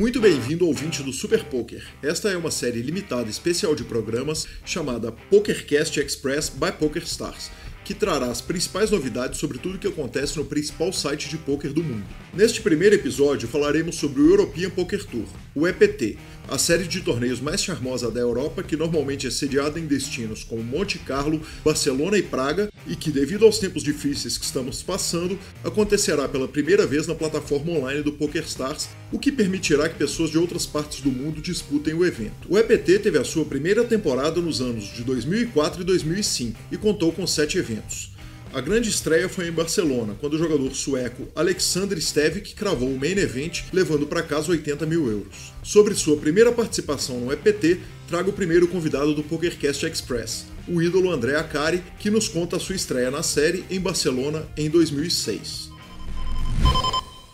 Muito bem-vindo ouvinte do Super Poker. Esta é uma série limitada especial de programas chamada PokerCast Express by PokerStars, que trará as principais novidades sobre tudo o que acontece no principal site de poker do mundo. Neste primeiro episódio falaremos sobre o European Poker Tour, o EPT, a série de torneios mais charmosa da Europa, que normalmente é sediada em destinos como Monte Carlo, Barcelona e Praga, e que, devido aos tempos difíceis que estamos passando, acontecerá pela primeira vez na plataforma online do PokerStars, o que permitirá que pessoas de outras partes do mundo disputem o evento. O EPT teve a sua primeira temporada nos anos de 2004 e 2005 e contou com sete eventos. A grande estreia foi em Barcelona, quando o jogador sueco Alexander Stevik cravou o main event, levando para casa 80 mil euros. Sobre sua primeira participação no EPT, trago o primeiro convidado do PokerCast Express, o ídolo André Acari, que nos conta a sua estreia na série em Barcelona em 2006.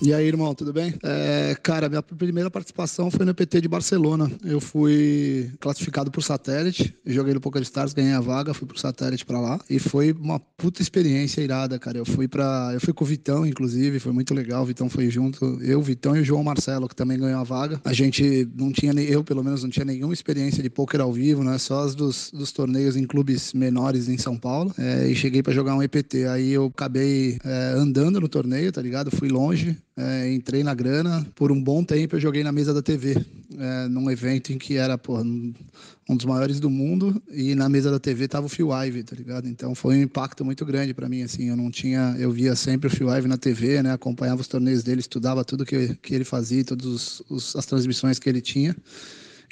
E aí, irmão, tudo bem? É, cara, minha primeira participação foi no PT de Barcelona. Eu fui classificado por satélite, joguei no PokerStars, ganhei a vaga, fui pro satélite para lá e foi uma puta experiência irada, cara. Eu fui para, eu fui com o Vitão, inclusive, foi muito legal. O Vitão foi junto, eu, Vitão e o João Marcelo, que também ganhou a vaga. A gente não tinha nem eu, pelo menos, não tinha nenhuma experiência de poker ao vivo, né? Só as dos, dos torneios em clubes menores em São Paulo. É, e cheguei para jogar um EPT. Aí eu acabei é, andando no torneio, tá ligado? Fui longe é, entrei na grana. Por um bom tempo eu joguei na mesa da TV, é, num evento em que era um dos maiores do mundo e na mesa da TV tava o Phil Ivey, tá ligado? Então foi um impacto muito grande para mim, assim. Eu não tinha, eu via sempre o Phil Ivey na TV, né? Acompanhava os torneios dele, estudava tudo que, que ele fazia, todas as transmissões que ele tinha.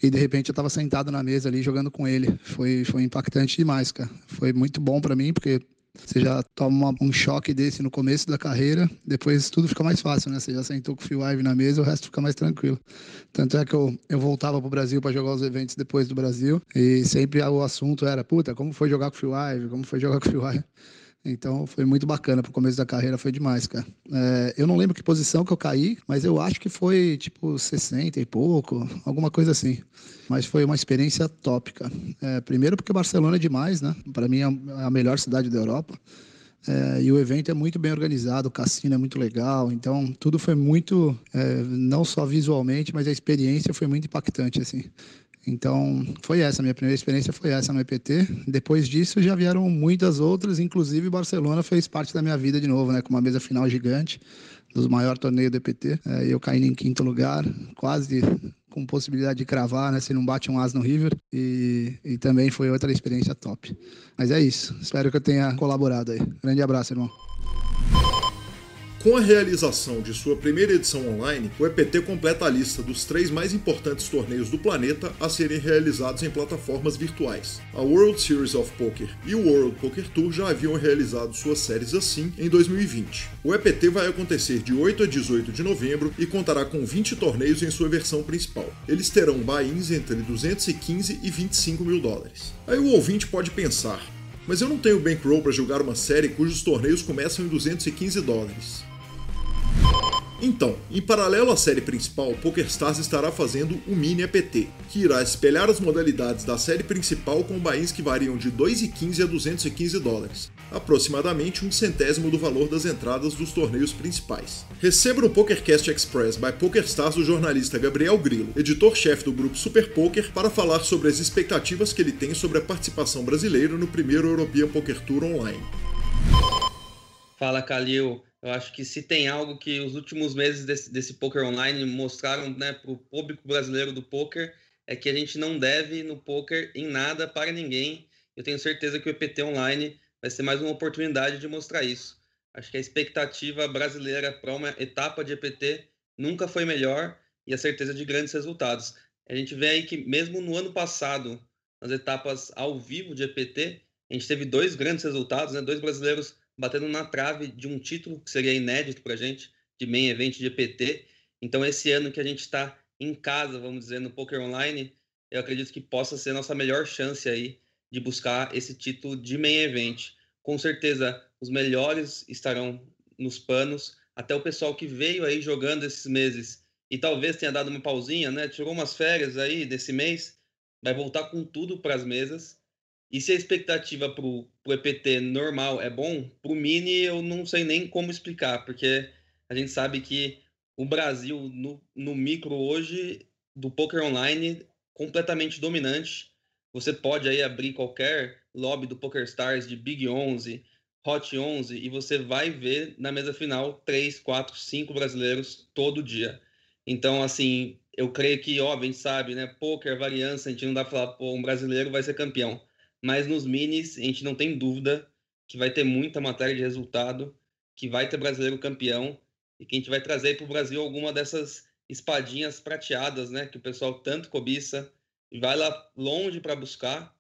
E de repente eu estava sentado na mesa ali jogando com ele. Foi, foi impactante demais, cara. Foi muito bom para mim, porque você já toma um choque desse no começo da carreira, depois tudo fica mais fácil, né? Você já sentou com o Phil Ive na mesa, o resto fica mais tranquilo. Tanto é que eu, eu voltava pro Brasil para jogar os eventos depois do Brasil, e sempre o assunto era, puta, como foi jogar com o Phil Ive? Como foi jogar com o Phil Ive? Então foi muito bacana pro começo da carreira, foi demais, cara. É, eu não lembro que posição que eu caí, mas eu acho que foi tipo 60 e pouco, alguma coisa assim. Mas foi uma experiência cara. É, primeiro porque Barcelona é demais, né? Para mim é a melhor cidade da Europa. É, e o evento é muito bem organizado, o cassino é muito legal, então tudo foi muito, é, não só visualmente, mas a experiência foi muito impactante, assim. Então, foi essa, minha primeira experiência foi essa no EPT. Depois disso, já vieram muitas outras, inclusive Barcelona fez parte da minha vida de novo, né, com uma mesa final gigante, dos maiores torneios do EPT. É, eu caí em quinto lugar, quase com possibilidade de cravar, né, se não bate um as no River, e, e também foi outra experiência top. Mas é isso, espero que eu tenha colaborado aí. Grande abraço, irmão. Com a realização de sua primeira edição online, o EPT completa a lista dos três mais importantes torneios do planeta a serem realizados em plataformas virtuais. A World Series of Poker e o World Poker Tour já haviam realizado suas séries assim em 2020. O EPT vai acontecer de 8 a 18 de novembro e contará com 20 torneios em sua versão principal. Eles terão buy-ins entre 215 e 25 mil dólares. Aí o ouvinte pode pensar, mas eu não tenho bankroll para jogar uma série cujos torneios começam em 215 dólares. Então, em paralelo à série principal, PokerStars estará fazendo o Mini APT, que irá espelhar as modalidades da série principal com bains que variam de 2,15 a 215 dólares, aproximadamente um centésimo do valor das entradas dos torneios principais. Receba no PokerCast Express by PokerStars o jornalista Gabriel Grillo, editor-chefe do grupo Super Poker, para falar sobre as expectativas que ele tem sobre a participação brasileira no primeiro European Poker Tour online. Fala, Calil. Eu acho que se tem algo que os últimos meses desse, desse poker online mostraram né, para o público brasileiro do poker é que a gente não deve no poker em nada para ninguém. Eu tenho certeza que o EPT online vai ser mais uma oportunidade de mostrar isso. Acho que a expectativa brasileira para uma etapa de EPT nunca foi melhor e a certeza de grandes resultados. A gente vê aí que mesmo no ano passado, nas etapas ao vivo de EPT, a gente teve dois grandes resultados, né? dois brasileiros batendo na trave de um título que seria inédito para a gente, de main event de EPT. Então, esse ano que a gente está em casa, vamos dizer, no Poker Online, eu acredito que possa ser nossa melhor chance aí de buscar esse título de main event. Com certeza, os melhores estarão nos panos. Até o pessoal que veio aí jogando esses meses e talvez tenha dado uma pausinha, né? Tirou umas férias aí desse mês, vai voltar com tudo para as mesas. E se a expectativa para o EPT normal é bom, para o Mini eu não sei nem como explicar, porque a gente sabe que o Brasil no, no micro hoje do poker online completamente dominante. Você pode aí abrir qualquer lobby do PokerStars de Big 11, Hot 11 e você vai ver na mesa final três, quatro, cinco brasileiros todo dia. Então, assim, eu creio que, óbvio, a gente sabe, né? Poker, variância, a gente não dá pra falar, pô, um brasileiro vai ser campeão. Mas nos minis, a gente não tem dúvida que vai ter muita matéria de resultado, que vai ter brasileiro campeão e que a gente vai trazer para o Brasil alguma dessas espadinhas prateadas, né? Que o pessoal tanto cobiça e vai lá longe para buscar.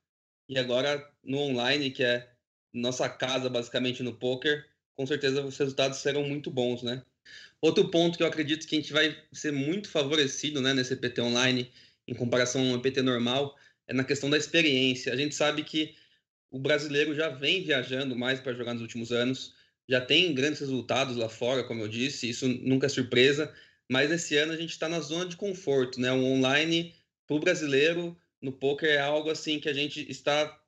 E agora no online, que é nossa casa basicamente no poker, com certeza os resultados serão muito bons, né? Outro ponto que eu acredito que a gente vai ser muito favorecido, né, nesse EPT online em comparação ao EPT normal, é na questão da experiência. A gente sabe que o brasileiro já vem viajando mais para jogar nos últimos anos, já tem grandes resultados lá fora, como eu disse, isso nunca é surpresa, mas esse ano a gente está na zona de conforto, né? O online para o brasileiro no poker é algo assim que a gente está,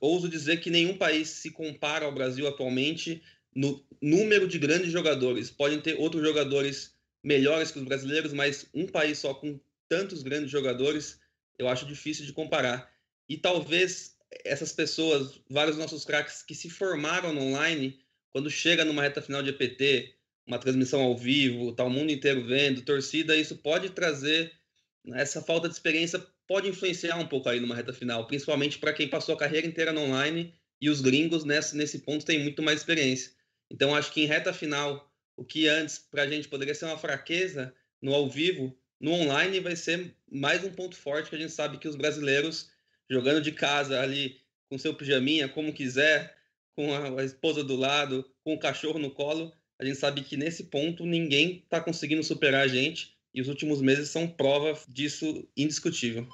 ouso dizer que nenhum país se compara ao Brasil atualmente no número de grandes jogadores. Podem ter outros jogadores melhores que os brasileiros, mas um país só com tantos grandes jogadores, eu acho difícil de comparar. E talvez essas pessoas, vários nossos craques que se formaram no online, quando chega numa reta final de EPT, uma transmissão ao vivo, tá o mundo inteiro vendo, torcida, isso pode trazer né, essa falta de experiência pode influenciar um pouco aí numa reta final, principalmente para quem passou a carreira inteira no online e os gringos nesse, nesse ponto têm muito mais experiência. Então acho que em reta final, o que antes para a gente poderia ser uma fraqueza no ao vivo, no online vai ser mais um ponto forte que a gente sabe que os brasileiros jogando de casa ali com seu pijaminha, como quiser, com a, esposa do lado, com o cachorro no colo, a gente sabe que nesse ponto ninguém está conseguindo superar a gente e os últimos meses são prova disso indiscutível.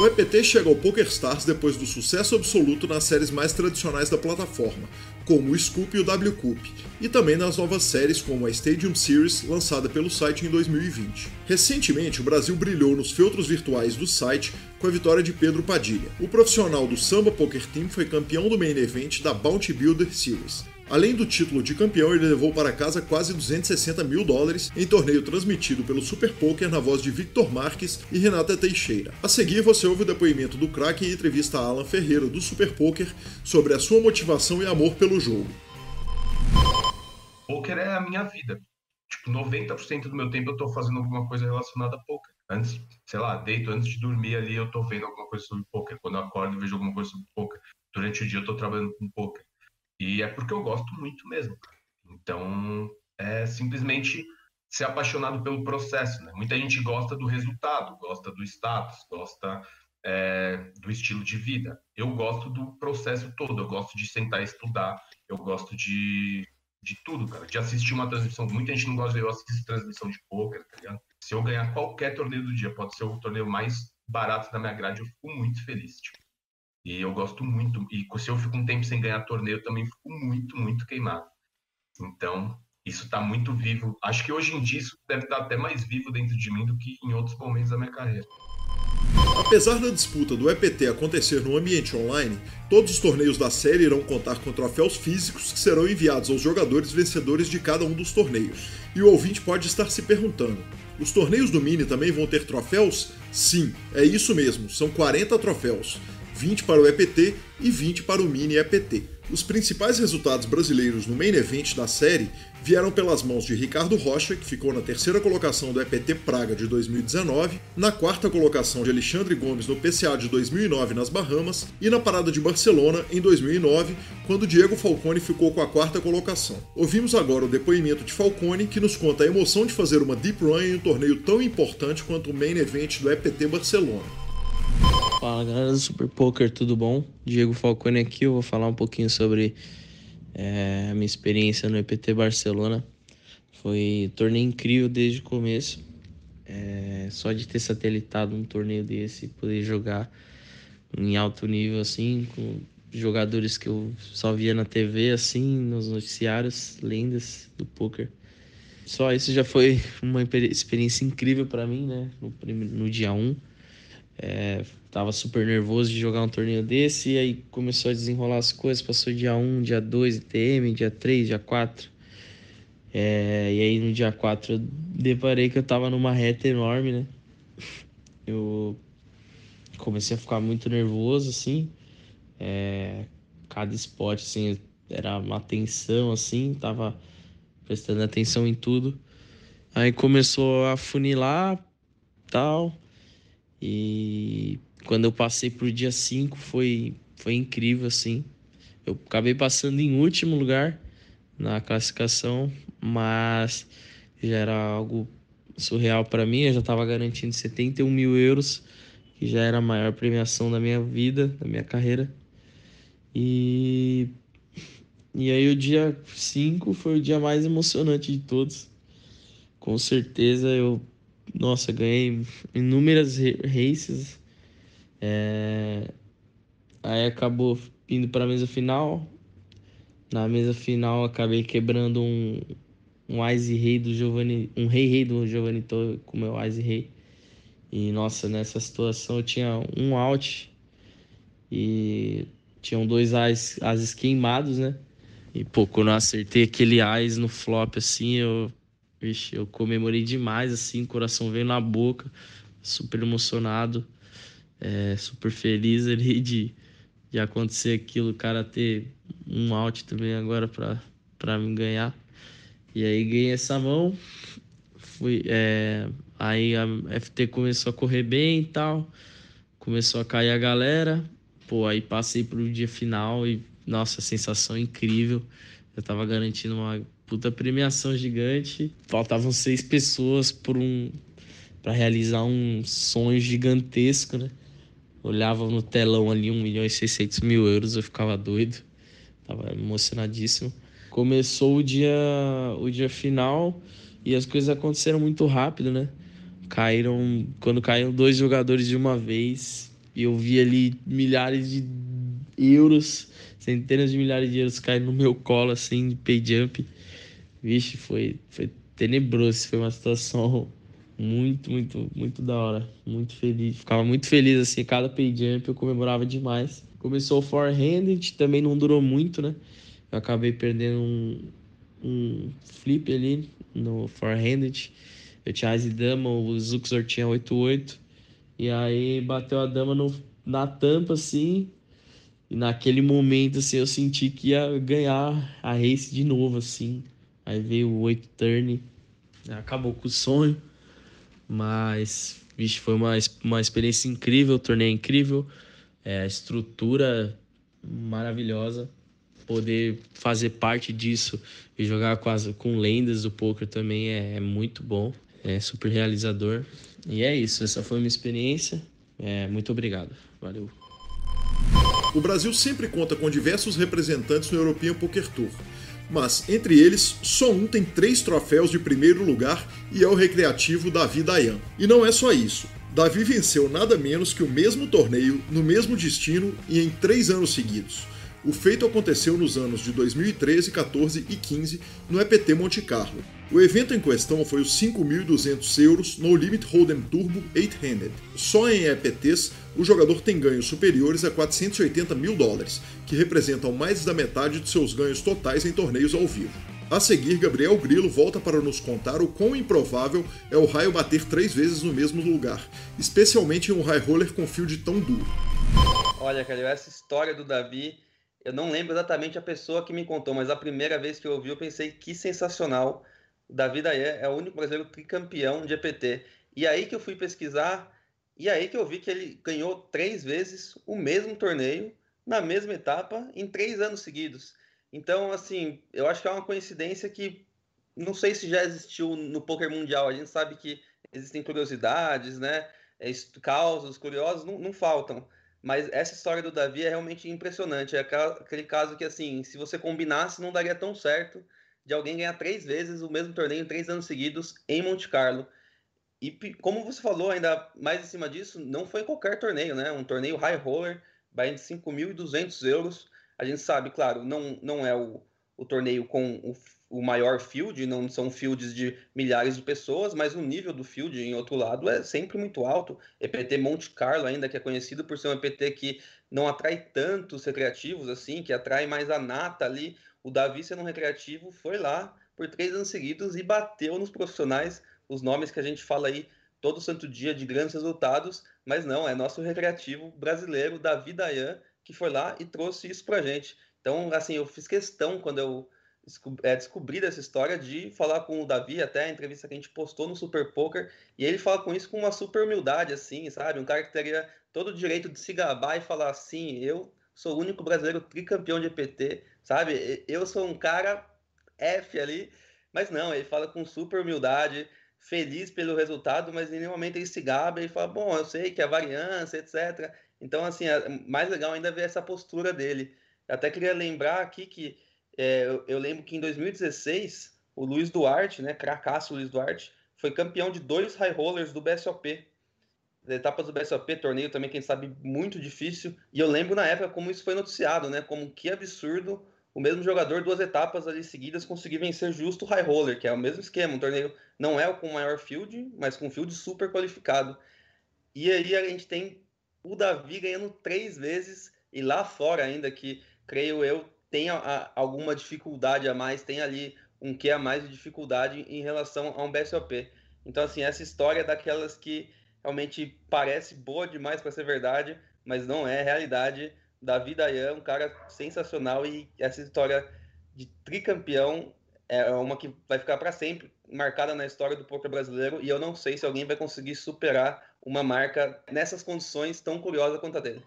O EPT chega ao PokerStars depois do sucesso absoluto nas séries mais tradicionais da plataforma, como o Scoop e o WCoop, e também nas novas séries como a Stadium Series, lançada pelo site em 2020. Recentemente, o Brasil brilhou nos feltros virtuais do site com a vitória de Pedro Padilha. O profissional do Samba Poker Team foi campeão do main event da Bounty Builder Series. Além do título de campeão, ele levou para casa quase 260 mil dólares em torneio transmitido pelo Super Poker na voz de Victor Marques e Renata Teixeira. A seguir, você ouve o depoimento do craque e entrevista a Alan Ferreira do Super Poker sobre a sua motivação e amor pelo jogo. Poker é a minha vida. Tipo, 90% do meu tempo eu tô fazendo alguma coisa relacionada a poker. Antes, sei lá, deito antes de dormir ali, eu tô vendo alguma coisa sobre poker. Quando eu acordo, eu vejo alguma coisa sobre poker. Durante o dia eu tô trabalhando com poker. E é porque eu gosto muito mesmo. Então, é simplesmente ser apaixonado pelo processo. Né? Muita gente gosta do resultado, gosta do status, gosta é, do estilo de vida. Eu gosto do processo todo, eu gosto de sentar e estudar, eu gosto de, de tudo, cara. De assistir uma transmissão. Muita gente não gosta de eu assistir transmissão de poker, tá ligado? Se eu ganhar qualquer torneio do dia, pode ser o torneio mais barato da minha grade, eu fico muito feliz. Tipo. E eu gosto muito. E se eu fico um tempo sem ganhar torneio, eu também fico muito, muito queimado. Então, isso está muito vivo. Acho que hoje em dia isso deve estar até mais vivo dentro de mim do que em outros momentos da minha carreira. Apesar da disputa do EPT acontecer no ambiente online, todos os torneios da série irão contar com troféus físicos que serão enviados aos jogadores vencedores de cada um dos torneios. E o ouvinte pode estar se perguntando: os torneios do Mini também vão ter troféus? Sim, é isso mesmo, são 40 troféus. 20 para o EPT e 20 para o Mini EPT. Os principais resultados brasileiros no main event da série vieram pelas mãos de Ricardo Rocha, que ficou na terceira colocação do EPT Praga de 2019, na quarta colocação de Alexandre Gomes no PCA de 2009 nas Bahamas e na Parada de Barcelona em 2009, quando Diego Falcone ficou com a quarta colocação. Ouvimos agora o depoimento de Falcone, que nos conta a emoção de fazer uma deep run em um torneio tão importante quanto o main event do EPT Barcelona. Fala galera do Super Poker, tudo bom? Diego Falcone aqui, eu vou falar um pouquinho sobre é, minha experiência no EPT Barcelona. Foi um torneio incrível desde o começo. É, só de ter satelitado um torneio desse, poder jogar em alto nível assim, com jogadores que eu só via na TV, assim, nos noticiários, lendas do poker. Só isso já foi uma experiência incrível para mim, né? No, no dia 1. Um. É, tava super nervoso de jogar um torneio desse e aí começou a desenrolar as coisas. Passou dia 1, dia 2 ITM, dia 3, dia 4. É, e aí no dia 4 eu deparei que eu tava numa reta enorme, né? Eu comecei a ficar muito nervoso, assim. É, cada spot, assim, era uma tensão, assim, tava prestando atenção em tudo. Aí começou a funilar, tal. E quando eu passei pro dia 5 foi, foi incrível, assim. Eu acabei passando em último lugar na classificação, mas já era algo surreal para mim. Eu já estava garantindo 71 mil euros, que já era a maior premiação da minha vida, da minha carreira. E, e aí o dia 5 foi o dia mais emocionante de todos. Com certeza eu, nossa, ganhei inúmeras races. É, aí acabou indo para a mesa final. Na mesa final acabei quebrando um, um Ice Rei do Giovanni, um Rei Rei do Giovanni Torre com meu Ice Rei. E nossa, nessa situação eu tinha um out e tinham dois as, ases queimados, né? E pô, quando eu acertei aquele as no flop assim, eu, vixe, eu comemorei demais assim, coração veio na boca, super emocionado, é, super feliz ali de, de acontecer aquilo, o cara ter um out também agora para me ganhar. E aí ganhei essa mão, fui, é, aí a FT começou a correr bem e tal, começou a cair a galera, Pô, aí passei pro dia final e, nossa, sensação incrível. Eu tava garantindo uma puta premiação gigante. Faltavam seis pessoas por um para realizar um sonho gigantesco, né? Olhava no telão ali 1 milhão e 600 mil euros, eu ficava doido. Tava emocionadíssimo. Começou o dia, o dia final e as coisas aconteceram muito rápido, né? Caíram, quando caíram dois jogadores de uma vez, e eu vi ali milhares de euros, centenas de milhares de euros caindo no meu colo, assim, de pay jump. Vixe, foi, foi tenebroso. Foi uma situação muito, muito, muito da hora. Muito feliz. Ficava muito feliz, assim, cada pay jump eu comemorava demais. Começou o forehanded, também não durou muito, né? Eu acabei perdendo um, um flip ali no forehanded. Eu tinha as dama, o Zuxor tinha 8-8. E aí bateu a dama no, na tampa, assim. E naquele momento, assim, eu senti que ia ganhar a race de novo, assim. Aí veio o 8 turn. Acabou com o sonho. Mas, vixe, foi uma, uma experiência incrível, torneio incrível. É, estrutura maravilhosa. Poder fazer parte disso e jogar as, com lendas do poker também é, é muito bom. É super realizador. E é isso, essa foi a minha experiência. É, muito obrigado. Valeu. O Brasil sempre conta com diversos representantes no European Poker Tour, mas entre eles, só um tem três troféus de primeiro lugar e é o recreativo Davi Dayan. E não é só isso. Davi venceu nada menos que o mesmo torneio, no mesmo destino e em três anos seguidos. O feito aconteceu nos anos de 2013, 14 e 15 no EPT Monte Carlo. O evento em questão foi os 5.200 euros no Limit Hold'em Turbo 8-Handed. Só em EPTs, o jogador tem ganhos superiores a 480 mil dólares, que representam mais da metade de seus ganhos totais em torneios ao vivo. A seguir, Gabriel Grilo volta para nos contar o quão improvável é o raio bater três vezes no mesmo lugar, especialmente em um high roller com field tão duro. Olha, cara, essa história do Davi eu não lembro exatamente a pessoa que me contou, mas a primeira vez que eu ouvi eu pensei que sensacional. Davi Daé é o único brasileiro tricampeão de EPT. E aí que eu fui pesquisar, e aí que eu vi que ele ganhou três vezes o mesmo torneio, na mesma etapa, em três anos seguidos. Então, assim, eu acho que é uma coincidência que não sei se já existiu no poker mundial. A gente sabe que existem curiosidades, né? É, causos curiosos não, não faltam. Mas essa história do Davi é realmente impressionante. É aquele caso que, assim, se você combinasse, não daria tão certo de alguém ganhar três vezes o mesmo torneio três anos seguidos em Monte Carlo. E como você falou, ainda mais em cima disso, não foi qualquer torneio, né? Um torneio high roller, vai de 5.200 euros. A gente sabe, claro, não, não é o, o torneio com o o maior field, não são fields de milhares de pessoas, mas o nível do field, em outro lado, é sempre muito alto. EPT Monte Carlo, ainda que é conhecido por ser um EPT que não atrai tantos recreativos assim, que atrai mais a nata ali. O Davi, sendo um recreativo, foi lá, por três anos seguidos e bateu nos profissionais, os nomes que a gente fala aí todo santo dia de grandes resultados, mas não, é nosso recreativo brasileiro, Davi Dayan, que foi lá e trouxe isso pra gente. Então, assim, eu fiz questão quando eu é, descobri dessa história de falar com o Davi, até a entrevista que a gente postou no Super Poker, e ele fala com isso com uma super humildade, assim, sabe? Um cara que teria todo o direito de se gabar e falar assim, eu sou o único brasileiro tricampeão de EPT, sabe? Eu sou um cara F ali, mas não, ele fala com super humildade, feliz pelo resultado, mas em nenhum momento ele se gaba e fala, bom, eu sei que é variância, etc. Então, assim, é mais legal ainda ver essa postura dele. Eu até queria lembrar aqui que é, eu, eu, lembro que em 2016, o Luiz Duarte, né, cracaço Luiz Duarte, foi campeão de dois high rollers do BSOP. etapas do BSOP, torneio também, quem sabe, muito difícil. E eu lembro na época como isso foi noticiado, né? Como que absurdo o mesmo jogador, duas etapas ali seguidas, conseguir vencer justo o high roller, que é o mesmo esquema. Um torneio não é o com maior field, mas com field super qualificado. E aí a gente tem o Davi ganhando três vezes, e lá fora ainda, que creio eu tem a, a, alguma dificuldade a mais, tem ali um que a mais de dificuldade em relação a um BSOP. Então, assim, essa história é daquelas que realmente parece boa demais para ser verdade, mas não é realidade. Davi Dayan, um cara sensacional e essa história de tricampeão é uma que vai ficar para sempre marcada na história do poker brasileiro e eu não sei se alguém vai conseguir superar uma marca nessas condições tão curiosas quanto a dele.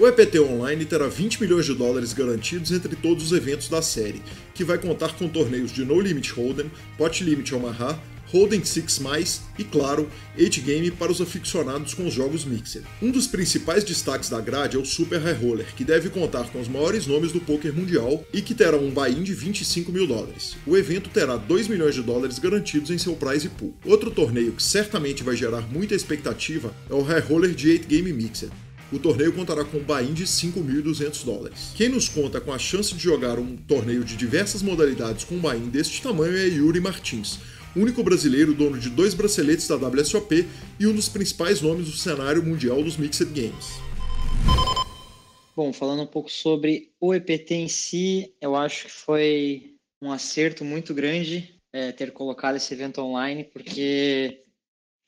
O EPT Online terá 20 milhões de dólares garantidos entre todos os eventos da série, que vai contar com torneios de No Limit Hold'em, Pot Limit Omaha, Hold'em 6+, e claro, 8-Game para os aficionados com os jogos Mixer. Um dos principais destaques da grade é o Super High Roller, que deve contar com os maiores nomes do poker mundial e que terá um buy-in de 25 mil dólares. O evento terá 2 milhões de dólares garantidos em seu prize pool. Outro torneio que certamente vai gerar muita expectativa é o High Roller de 8-Game Mixer o torneio contará com um buy-in de 5.200 dólares. Quem nos conta com a chance de jogar um torneio de diversas modalidades com um buy-in deste tamanho é Yuri Martins, único brasileiro dono de dois braceletes da WSOP e um dos principais nomes do cenário mundial dos Mixed Games. Bom, falando um pouco sobre o EPT em si, eu acho que foi um acerto muito grande é, ter colocado esse evento online, porque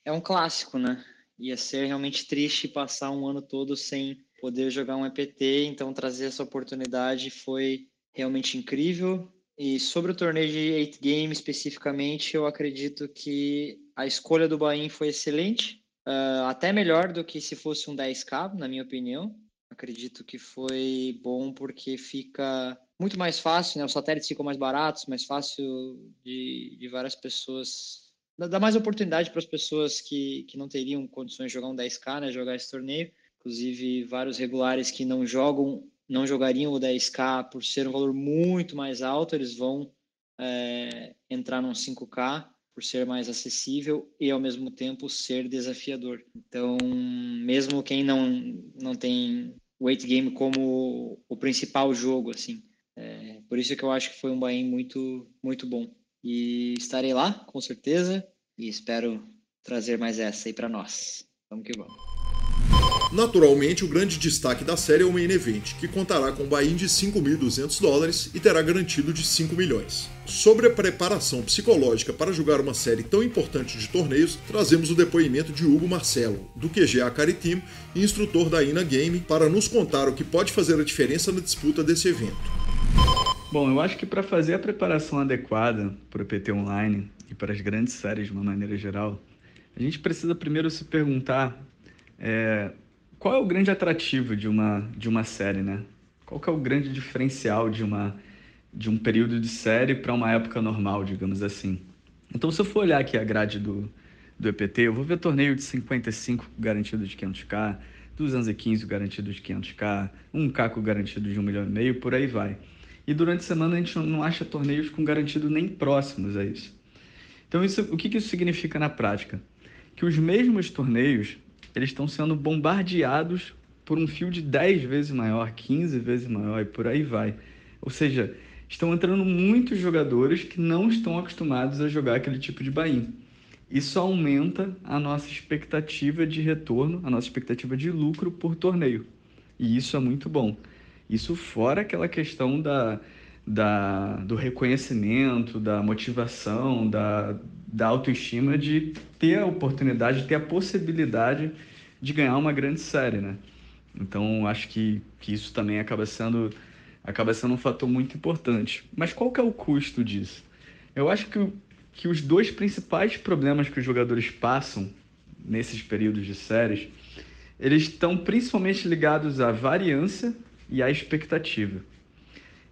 é um clássico, né? Ia ser realmente triste passar um ano todo sem poder jogar um EPT, então trazer essa oportunidade foi realmente incrível. E sobre o torneio de 8 Game especificamente, eu acredito que a escolha do Bahia foi excelente, uh, até melhor do que se fosse um 10K, na minha opinião. Acredito que foi bom porque fica muito mais fácil, né? Os satélites ficam mais baratos, mais fácil de, de várias pessoas dá mais oportunidade para as pessoas que, que não teriam condições de jogar um 10K, né, jogar esse torneio. Inclusive, vários regulares que não jogam, não jogariam o 10K por ser um valor muito mais alto, eles vão é, entrar num 5K por ser mais acessível e ao mesmo tempo ser desafiador. Então, mesmo quem não não tem 8 game como o principal jogo, assim, é, por isso que eu acho que foi um buy muito muito bom. E estarei lá, com certeza, e espero trazer mais essa aí para nós. Vamos que vamos. Naturalmente, o grande destaque da série é o Main Event, que contará com um buy-in de 5.200 dólares e terá garantido de 5 milhões. Sobre a preparação psicológica para jogar uma série tão importante de torneios, trazemos o depoimento de Hugo Marcelo, do QG Acari Team e instrutor da Ina Game, para nos contar o que pode fazer a diferença na disputa desse evento. Bom, eu acho que para fazer a preparação adequada para o PT Online e para as grandes séries de uma maneira geral, a gente precisa primeiro se perguntar é, qual é o grande atrativo de uma, de uma série, né? Qual que é o grande diferencial de, uma, de um período de série para uma época normal, digamos assim. Então, se eu for olhar aqui a grade do, do EPT, eu vou ver torneio de 55 garantido de 500k, 215 garantido de 500k, um caco garantido de 1 milhão e meio, por aí vai. E durante a semana a gente não acha torneios com garantido nem próximos a isso. Então, isso, o que, que isso significa na prática? Que os mesmos torneios eles estão sendo bombardeados por um fio de 10 vezes maior, 15 vezes maior e por aí vai. Ou seja, estão entrando muitos jogadores que não estão acostumados a jogar aquele tipo de buy Isso aumenta a nossa expectativa de retorno, a nossa expectativa de lucro por torneio. E isso é muito bom. Isso fora aquela questão da, da, do reconhecimento, da motivação, da, da autoestima de ter a oportunidade, de ter a possibilidade de ganhar uma grande série, né? Então, acho que, que isso também acaba sendo, acaba sendo um fator muito importante. Mas qual que é o custo disso? Eu acho que, que os dois principais problemas que os jogadores passam nesses períodos de séries, eles estão principalmente ligados à variância e à expectativa.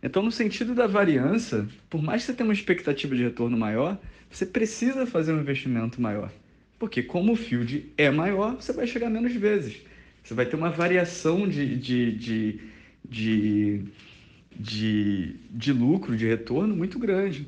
Então, no sentido da variância, por mais que você tenha uma expectativa de retorno maior, você precisa fazer um investimento maior. Porque como o field é maior, você vai chegar menos vezes. Você vai ter uma variação de, de, de, de, de, de lucro, de retorno muito grande.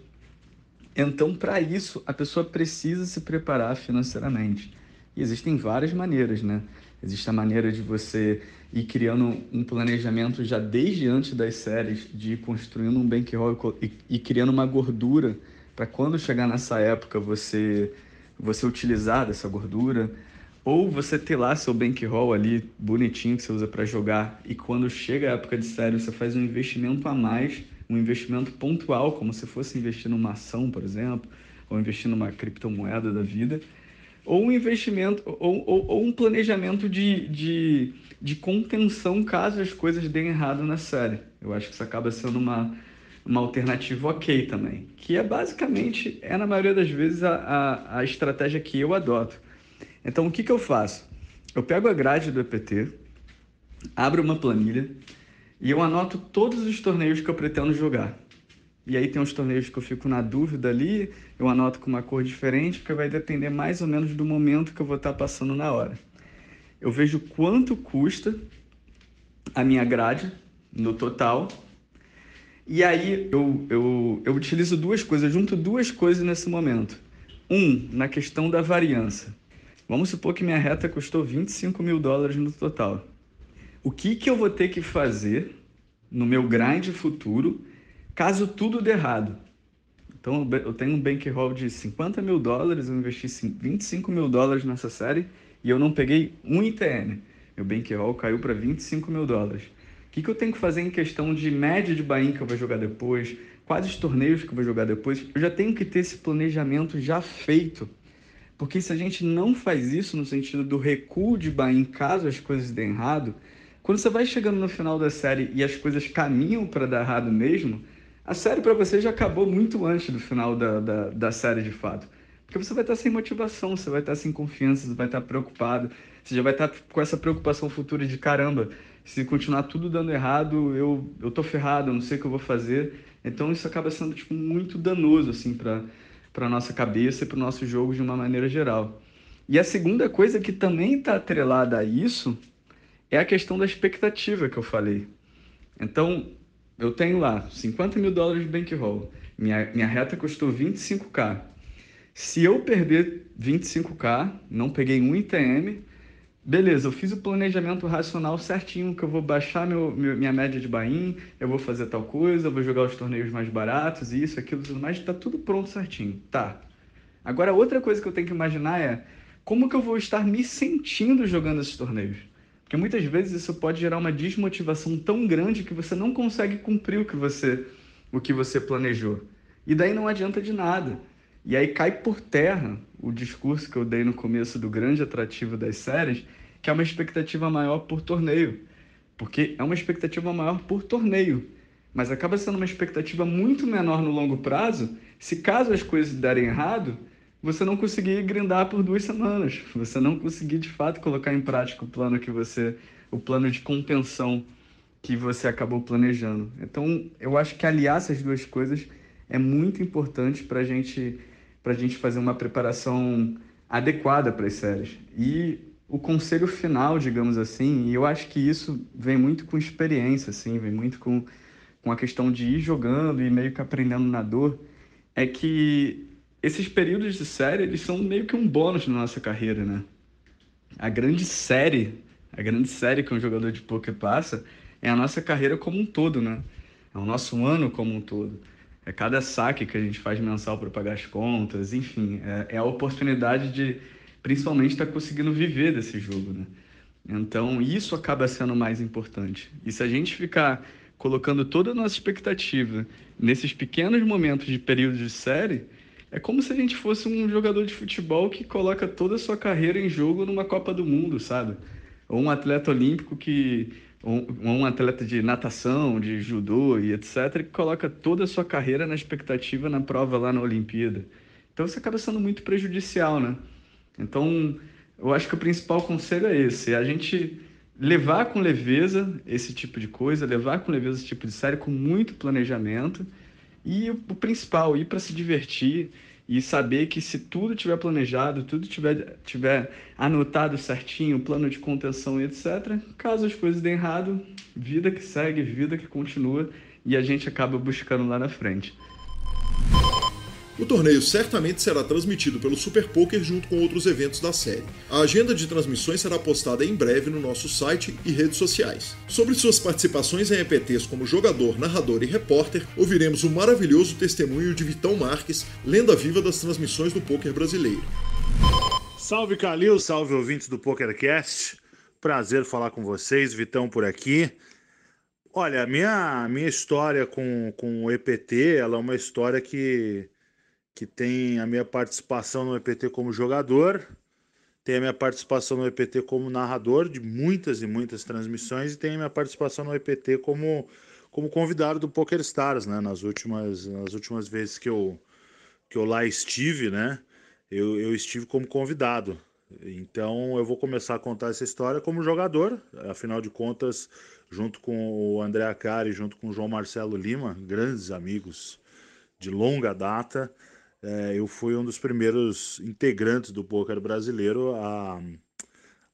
Então, para isso, a pessoa precisa se preparar financeiramente. E existem várias maneiras, né? Existe a maneira de você ir criando um planejamento já desde antes das séries, de ir construindo um bankroll e, e criando uma gordura para quando chegar nessa época você você utilizar dessa gordura ou você ter lá seu bankroll ali bonitinho que você usa para jogar e quando chega a época de série você faz um investimento a mais, um investimento pontual, como se fosse investir numa ação, por exemplo, ou investir numa criptomoeda da vida, ou um investimento ou, ou, ou um planejamento de, de de contenção caso as coisas deem errado na série. Eu acho que isso acaba sendo uma, uma alternativa ok também, que é basicamente, é na maioria das vezes a, a, a estratégia que eu adoto. Então, o que, que eu faço? Eu pego a grade do EPT, abro uma planilha e eu anoto todos os torneios que eu pretendo jogar. E aí tem uns torneios que eu fico na dúvida ali, eu anoto com uma cor diferente, porque vai depender mais ou menos do momento que eu vou estar passando na hora eu vejo quanto custa a minha grade no total. E aí eu, eu, eu utilizo duas coisas, junto duas coisas nesse momento. Um, na questão da variância. Vamos supor que minha reta custou 25 mil dólares no total. O que, que eu vou ter que fazer no meu grind futuro caso tudo dê errado? Então eu tenho um bankroll de 50 mil dólares, eu investi 25 mil dólares nessa série e eu não peguei um ITM. Meu bankroll caiu para 25 mil dólares. O que, que eu tenho que fazer em questão de média de buy que eu vou jogar depois? Quais os torneios que eu vou jogar depois? Eu já tenho que ter esse planejamento já feito. Porque se a gente não faz isso no sentido do recuo de buy caso as coisas deem errado, quando você vai chegando no final da série e as coisas caminham para dar errado mesmo, a série para você já acabou muito antes do final da, da, da série de fato. Porque você vai estar sem motivação, você vai estar sem confiança, você vai estar preocupado, você já vai estar com essa preocupação futura de caramba, se continuar tudo dando errado, eu, eu tô ferrado, eu não sei o que eu vou fazer. Então isso acaba sendo tipo, muito danoso assim para para nossa cabeça e para o nosso jogo de uma maneira geral. E a segunda coisa que também está atrelada a isso é a questão da expectativa que eu falei. Então, eu tenho lá 50 mil dólares de bankroll, minha, minha reta custou 25k. Se eu perder 25k, não peguei um ITM, beleza, eu fiz o planejamento racional certinho, que eu vou baixar meu, minha média de buy eu vou fazer tal coisa, eu vou jogar os torneios mais baratos, isso, aquilo, tudo mais, tá tudo pronto certinho. Tá. Agora, outra coisa que eu tenho que imaginar é como que eu vou estar me sentindo jogando esses torneios. Porque muitas vezes isso pode gerar uma desmotivação tão grande que você não consegue cumprir o que você, o que você planejou. E daí não adianta de nada. E aí cai por terra o discurso que eu dei no começo do grande atrativo das séries, que é uma expectativa maior por torneio. Porque é uma expectativa maior por torneio, mas acaba sendo uma expectativa muito menor no longo prazo, se caso as coisas derem errado, você não conseguir grindar por duas semanas, você não conseguir de fato colocar em prática o plano que você, o plano de contenção que você acabou planejando. Então, eu acho que aliar essas duas coisas é muito importante para gente a gente fazer uma preparação adequada para as séries. E o conselho final, digamos assim, e eu acho que isso vem muito com experiência, assim, vem muito com, com a questão de ir jogando e meio que aprendendo na dor, é que esses períodos de série, eles são meio que um bônus na nossa carreira, né? A grande série, a grande série que um jogador de poker passa é a nossa carreira como um todo, né? É o nosso ano como um todo é cada saque que a gente faz mensal para pagar as contas, enfim, é, é a oportunidade de principalmente estar tá conseguindo viver desse jogo, né? Então, isso acaba sendo mais importante. E se a gente ficar colocando toda a nossa expectativa nesses pequenos momentos de período de série, é como se a gente fosse um jogador de futebol que coloca toda a sua carreira em jogo numa Copa do Mundo, sabe? Ou um atleta olímpico que. Um, um atleta de natação, de judô e etc., que coloca toda a sua carreira na expectativa na prova lá na Olimpíada. Então isso acaba sendo muito prejudicial, né? Então, eu acho que o principal conselho é esse: é a gente levar com leveza esse tipo de coisa, levar com leveza esse tipo de série com muito planejamento e o, o principal, ir para se divertir e saber que se tudo tiver planejado, tudo tiver, tiver anotado certinho, plano de contenção e etc., caso as coisas deem errado, vida que segue, vida que continua e a gente acaba buscando lá na frente. O torneio certamente será transmitido pelo Super Poker junto com outros eventos da série. A agenda de transmissões será postada em breve no nosso site e redes sociais. Sobre suas participações em EPTs como jogador, narrador e repórter, ouviremos o maravilhoso testemunho de Vitão Marques, lenda viva das transmissões do poker brasileiro. Salve Calil, salve ouvintes do PokerCast. Prazer falar com vocês, Vitão por aqui. Olha, minha, minha história com, com o EPT, ela é uma história que que tem a minha participação no EPT como jogador, tem a minha participação no EPT como narrador de muitas e muitas transmissões e tem a minha participação no EPT como, como convidado do Poker Stars, né? Nas últimas, nas últimas vezes que eu, que eu lá estive, né? Eu, eu estive como convidado. Então eu vou começar a contar essa história como jogador, afinal de contas, junto com o André Acari, junto com o João Marcelo Lima, grandes amigos de longa data é, eu fui um dos primeiros integrantes do poker brasileiro a,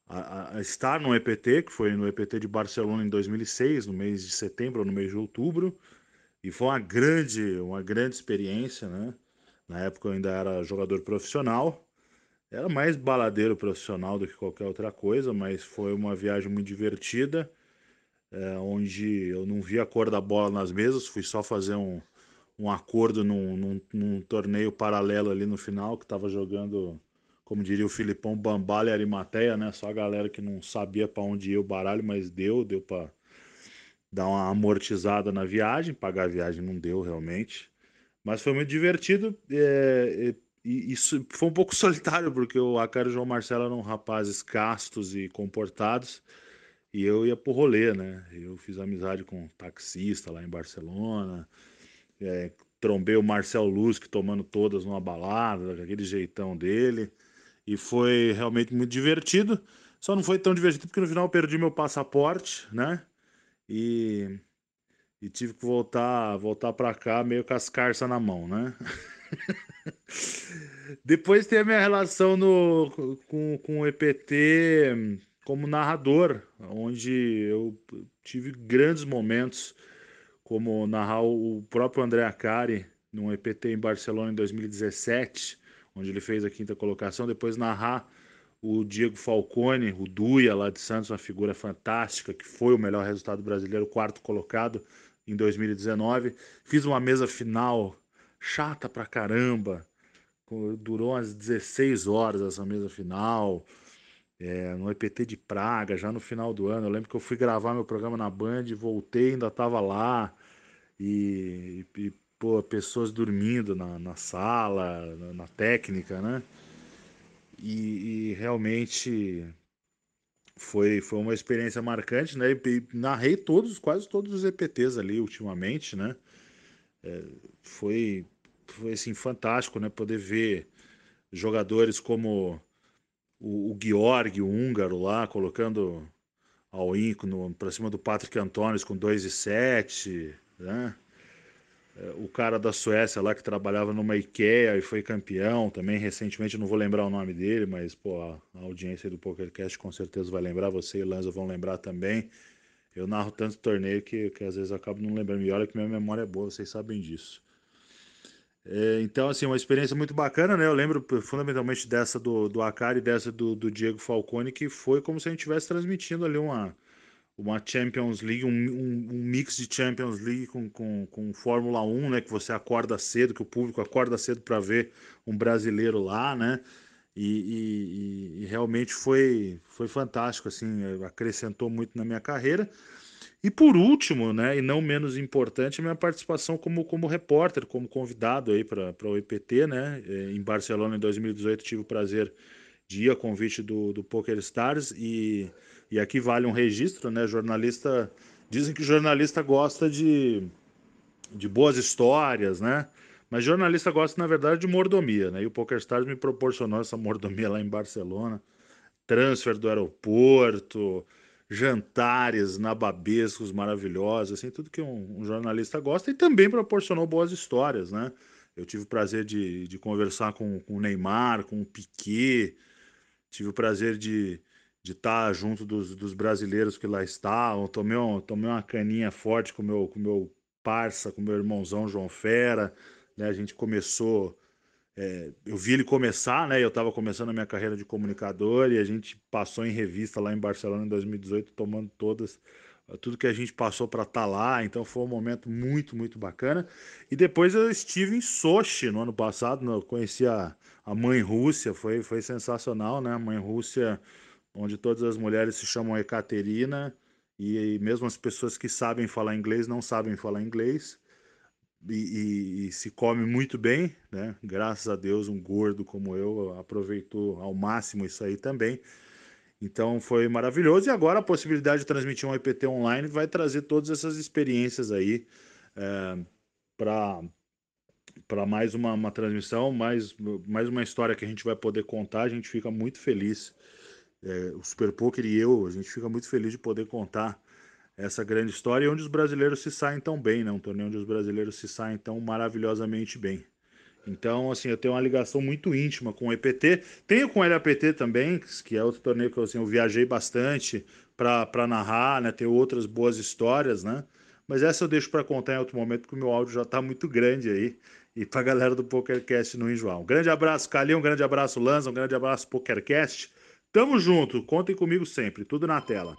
a, a, estar no EPT, que foi no EPT de Barcelona em 2006, no mês de setembro ou no mês de outubro, e foi uma grande, uma grande experiência, né? Na época eu ainda era jogador profissional, era mais baladeiro profissional do que qualquer outra coisa, mas foi uma viagem muito divertida, é, onde eu não vi a cor da bola nas mesas, fui só fazer um, um acordo num, num, num, torneio paralelo ali no final, que estava jogando, como diria o Filipão, Bambala e Arimateia, né? Só a galera que não sabia para onde ia o baralho, mas deu, deu para dar uma amortizada na viagem, pagar a viagem não deu realmente. Mas foi muito divertido é, e isso foi um pouco solitário, porque o Acaro João Marcelo eram rapazes castos e comportados, e eu ia pro rolê, né? Eu fiz amizade com um taxista lá em Barcelona, é, trombei o Marcel Lusque tomando todas numa balada, aquele jeitão dele. E foi realmente muito divertido. Só não foi tão divertido porque no final eu perdi meu passaporte, né? E, e tive que voltar voltar para cá meio com as carças na mão, né? Depois tem a minha relação no, com, com o EPT como narrador, onde eu tive grandes momentos como narrar o próprio André Acari num EPT em Barcelona em 2017, onde ele fez a quinta colocação, depois narrar o Diego Falcone, o Duia lá de Santos, uma figura fantástica, que foi o melhor resultado brasileiro, quarto colocado em 2019. Fiz uma mesa final chata pra caramba, durou umas 16 horas essa mesa final, é, no EPT de Praga, já no final do ano. Eu lembro que eu fui gravar meu programa na Band, voltei, ainda estava lá e, e pô, pessoas dormindo na, na sala, na, na, técnica, né? E, e, realmente foi, foi uma experiência marcante, né? E, narrei todos, quase todos os EPTs ali ultimamente, né? É, foi, foi assim, fantástico, né? Poder ver jogadores como o, o Georg, o húngaro lá, colocando all-in para cima do Patrick Antunes com 2 e 7, né? É, o cara da Suécia lá que trabalhava numa IKEA e foi campeão também recentemente, não vou lembrar o nome dele, mas pô, a, audiência do PokerCast com certeza vai lembrar, você e Lanza vão lembrar também. Eu narro tanto torneio que, que às vezes acabo não lembrando. E olha que minha memória é boa, vocês sabem disso. É, então, assim, uma experiência muito bacana, né? Eu lembro fundamentalmente dessa do, do Akari e dessa do, do Diego Falcone, que foi como se a gente estivesse transmitindo ali uma, uma Champions League, um, um, um, mix de Champions League com, com, com Fórmula 1, né? Que você acorda cedo, que o público acorda cedo para ver um brasileiro lá, né? E, e, e, realmente foi, foi fantástico, assim, acrescentou muito na minha carreira. E por último, né, e não menos importante, a minha participação como, como repórter, como convidado aí para o EPT, né, é, em Barcelona em 2018 tive o prazer de ir a convite do, do Poker Stars e, e aqui vale um registro, né, jornalista, dizem que jornalista gosta de, de boas histórias, né, mas jornalista gosta, na verdade, de mordomia, né, e o Poker Stars me proporcionou essa mordomia lá em Barcelona, transfer do aeroporto, jantares nababescos maravilhosos, assim, tudo que um, um, jornalista gosta e também proporcionou boas histórias, né? Eu tive o prazer de, de conversar com, com o Neymar, com o Piquet, tive o prazer de, de estar junto dos, dos brasileiros que lá estavam, tomei, um, tomei uma caninha forte com meu, com meu parça, com meu irmãozão João Fera, né? A gente começou é, eu vi ele começar, né? Eu estava começando a minha carreira de comunicador e a gente passou em revista lá em Barcelona em 2018, tomando todas tudo que a gente passou para estar tá lá. Então foi um momento muito, muito bacana. E depois eu estive em Sochi no ano passado, eu conheci a, a mãe Rússia, foi, foi sensacional, né? A mãe Rússia, onde todas as mulheres se chamam Ekaterina e, e mesmo as pessoas que sabem falar inglês não sabem falar inglês e, e, e, se come muito bem, né? Graças a Deus, um gordo como eu aproveitou ao máximo isso aí também. Então foi maravilhoso. E agora a possibilidade de transmitir um IPT online vai trazer todas essas experiências aí é, para para mais uma, uma transmissão, mais, mais uma história que a gente vai poder contar. A gente fica muito feliz. É, o Super Poker e eu, a gente fica muito feliz de poder contar essa grande história e onde os brasileiros se saem tão bem, né? Um torneio onde os brasileiros se saem tão maravilhosamente bem. Então, assim, eu tenho uma ligação muito íntima com o EPT. Tenho com o LAPT também, que é outro torneio que assim, eu viajei bastante para narrar, né? Tenho outras boas histórias, né? Mas essa eu deixo para contar em outro momento, porque o meu áudio já está muito grande aí. E para a galera do PokerCast no enjoar. Um grande abraço, Calil, um grande abraço, Lanza, um grande abraço, PokerCast. Tamo junto, contem comigo sempre, tudo na tela.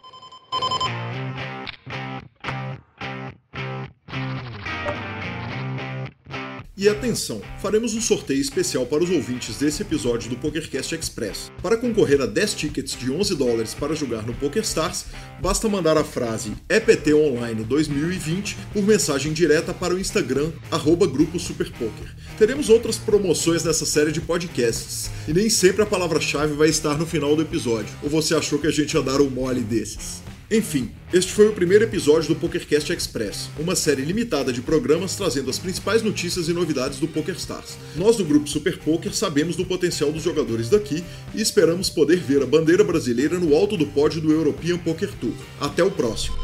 E atenção, faremos um sorteio especial para os ouvintes desse episódio do PokerCast Express. Para concorrer a 10 tickets de 11 dólares para jogar no PokerStars, basta mandar a frase EPT Online 2020 por mensagem direta para o Instagram, arroba Grupo Superpoker. Teremos outras promoções nessa série de podcasts, e nem sempre a palavra-chave vai estar no final do episódio. Ou você achou que a gente ia dar um mole desses? Enfim, este foi o primeiro episódio do PokerCast Express, uma série limitada de programas trazendo as principais notícias e novidades do PokerStars. Nós do grupo Super Poker sabemos do potencial dos jogadores daqui e esperamos poder ver a bandeira brasileira no alto do pódio do European Poker Tour. Até o próximo!